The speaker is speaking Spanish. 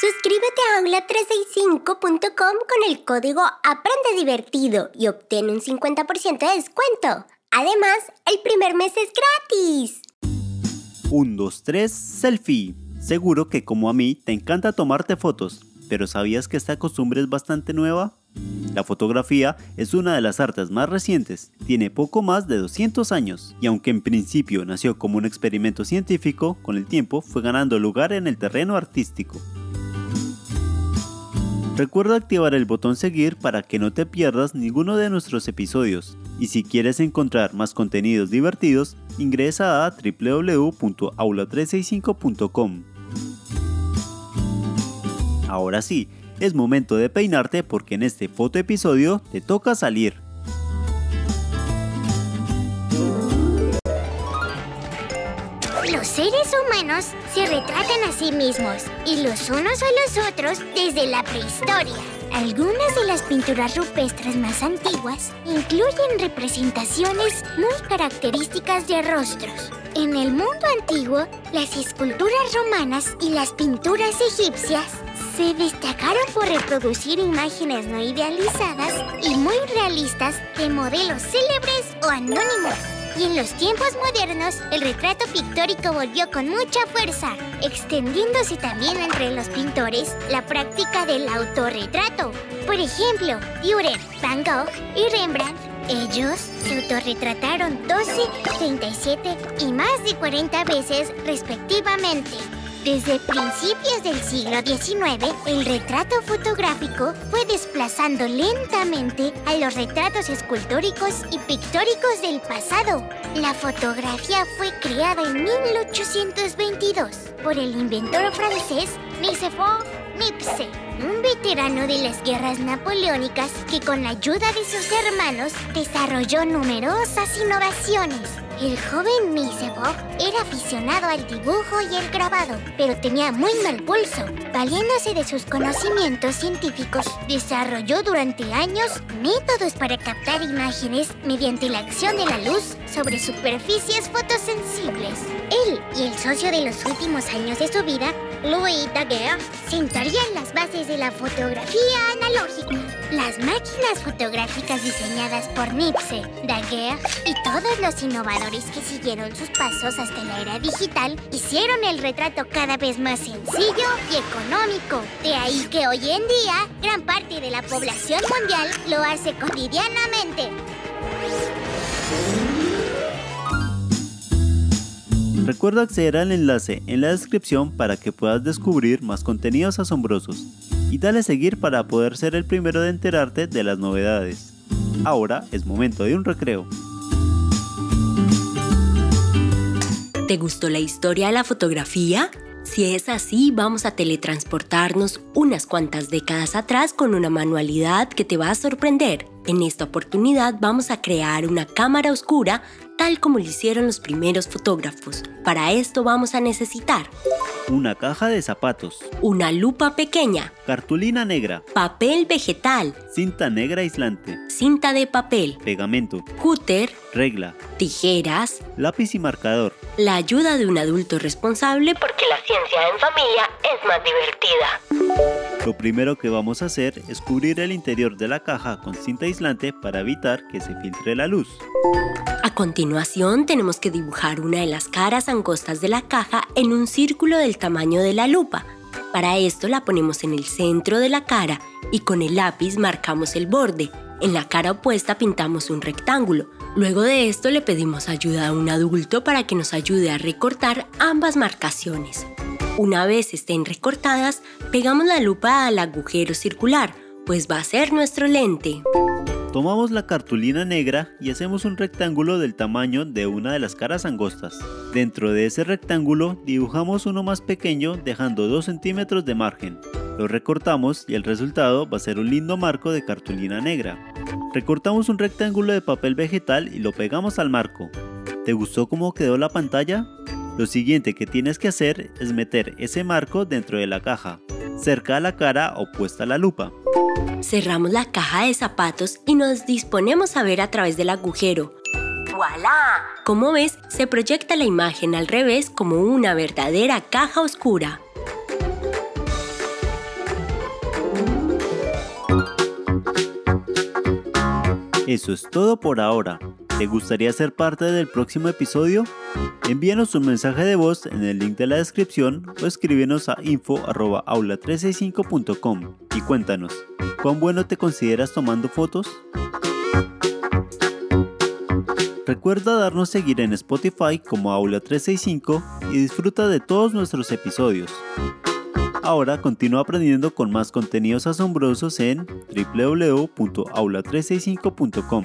Suscríbete a aula365.com con el código Aprende Divertido y obtén un 50% de descuento. Además, el primer mes es gratis. 1, 2, 3, selfie. Seguro que como a mí te encanta tomarte fotos, pero ¿sabías que esta costumbre es bastante nueva? La fotografía es una de las artes más recientes, tiene poco más de 200 años, y aunque en principio nació como un experimento científico, con el tiempo fue ganando lugar en el terreno artístico. Recuerda activar el botón seguir para que no te pierdas ninguno de nuestros episodios. Y si quieres encontrar más contenidos divertidos, ingresa a www.aula365.com. Ahora sí, es momento de peinarte porque en este foto episodio te toca salir. Seres humanos se retratan a sí mismos y los unos a los otros desde la prehistoria. Algunas de las pinturas rupestres más antiguas incluyen representaciones muy características de rostros. En el mundo antiguo, las esculturas romanas y las pinturas egipcias se destacaron por reproducir imágenes no idealizadas y muy realistas de modelos célebres o anónimos. Y en los tiempos modernos, el retrato pictórico volvió con mucha fuerza, extendiéndose también entre los pintores la práctica del autorretrato. Por ejemplo, Dürer, Van Gogh y Rembrandt, ellos se autorretrataron 12, 37 y más de 40 veces respectivamente. Desde principios del siglo XIX, el retrato fotográfico fue desplazando lentamente a los retratos escultóricos y pictóricos del pasado. La fotografía fue creada en 1822 por el inventor francés Nicéphore Nipse, un veterano de las guerras napoleónicas que con la ayuda de sus hermanos desarrolló numerosas innovaciones. El joven Nicéphore era aficionado al dibujo y el grabado, pero tenía muy mal pulso. Valiéndose de sus conocimientos científicos, desarrolló durante años métodos para captar imágenes mediante la acción de la luz sobre superficies fotosensibles. Él y el socio de los últimos años de su vida, Louis Daguerre, sentarían las bases de la fotografía analógica. Fotográficas diseñadas por Nipse, Daguerre y todos los innovadores que siguieron sus pasos hasta la era digital hicieron el retrato cada vez más sencillo y económico. De ahí que hoy en día gran parte de la población mundial lo hace cotidianamente. Recuerda acceder al enlace en la descripción para que puedas descubrir más contenidos asombrosos y dale seguir para poder ser el primero de enterarte de las novedades. Ahora es momento de un recreo. ¿Te gustó la historia de la fotografía? Si es así, vamos a teletransportarnos unas cuantas décadas atrás con una manualidad que te va a sorprender. En esta oportunidad vamos a crear una cámara oscura tal como lo hicieron los primeros fotógrafos. Para esto vamos a necesitar Una caja de zapatos, una lupa pequeña, cartulina negra, papel vegetal, cinta negra aislante, cinta de papel, pegamento, cúter, regla, tijeras, lápiz y marcador. la ayuda de un adulto responsable porque la ciencia en familia es más divertida. Lo primero que vamos a hacer es cubrir el interior de la caja con cinta aislante para evitar que se filtre la luz. A continuación tenemos que dibujar una de las caras angostas de la caja en un círculo del tamaño de la lupa. Para esto la ponemos en el centro de la cara y con el lápiz marcamos el borde. En la cara opuesta pintamos un rectángulo. Luego de esto le pedimos ayuda a un adulto para que nos ayude a recortar ambas marcaciones. Una vez estén recortadas, pegamos la lupa al agujero circular, pues va a ser nuestro lente. Tomamos la cartulina negra y hacemos un rectángulo del tamaño de una de las caras angostas. Dentro de ese rectángulo dibujamos uno más pequeño dejando 2 centímetros de margen. Lo recortamos y el resultado va a ser un lindo marco de cartulina negra. Recortamos un rectángulo de papel vegetal y lo pegamos al marco. ¿Te gustó cómo quedó la pantalla? Lo siguiente que tienes que hacer es meter ese marco dentro de la caja, cerca a la cara opuesta a la lupa. Cerramos la caja de zapatos y nos disponemos a ver a través del agujero. ¡Voilá! Como ves, se proyecta la imagen al revés como una verdadera caja oscura. Eso es todo por ahora. ¿Te gustaría ser parte del próximo episodio? Envíanos un mensaje de voz en el link de la descripción o escríbenos a info.aula365.com y cuéntanos, ¿cuán bueno te consideras tomando fotos? Recuerda darnos seguir en Spotify como Aula365 y disfruta de todos nuestros episodios. Ahora continúa aprendiendo con más contenidos asombrosos en www.aula365.com.